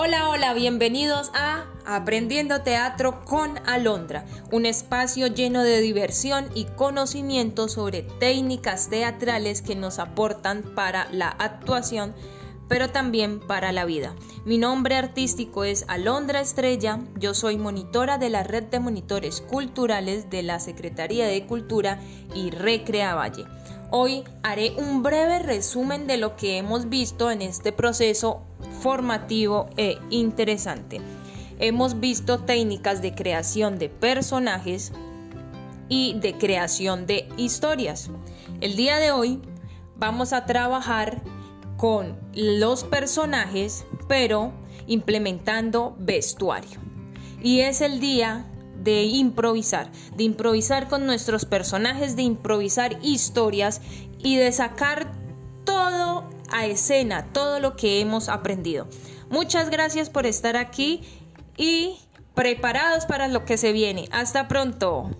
Hola, hola, bienvenidos a Aprendiendo Teatro con Alondra, un espacio lleno de diversión y conocimiento sobre técnicas teatrales que nos aportan para la actuación, pero también para la vida. Mi nombre artístico es Alondra Estrella, yo soy monitora de la red de monitores culturales de la Secretaría de Cultura y Recrea Valle. Hoy haré un breve resumen de lo que hemos visto en este proceso formativo e interesante. Hemos visto técnicas de creación de personajes y de creación de historias. El día de hoy vamos a trabajar con los personajes, pero implementando vestuario. Y es el día de improvisar, de improvisar con nuestros personajes, de improvisar historias y de sacar todo a escena, todo lo que hemos aprendido. Muchas gracias por estar aquí y preparados para lo que se viene. Hasta pronto.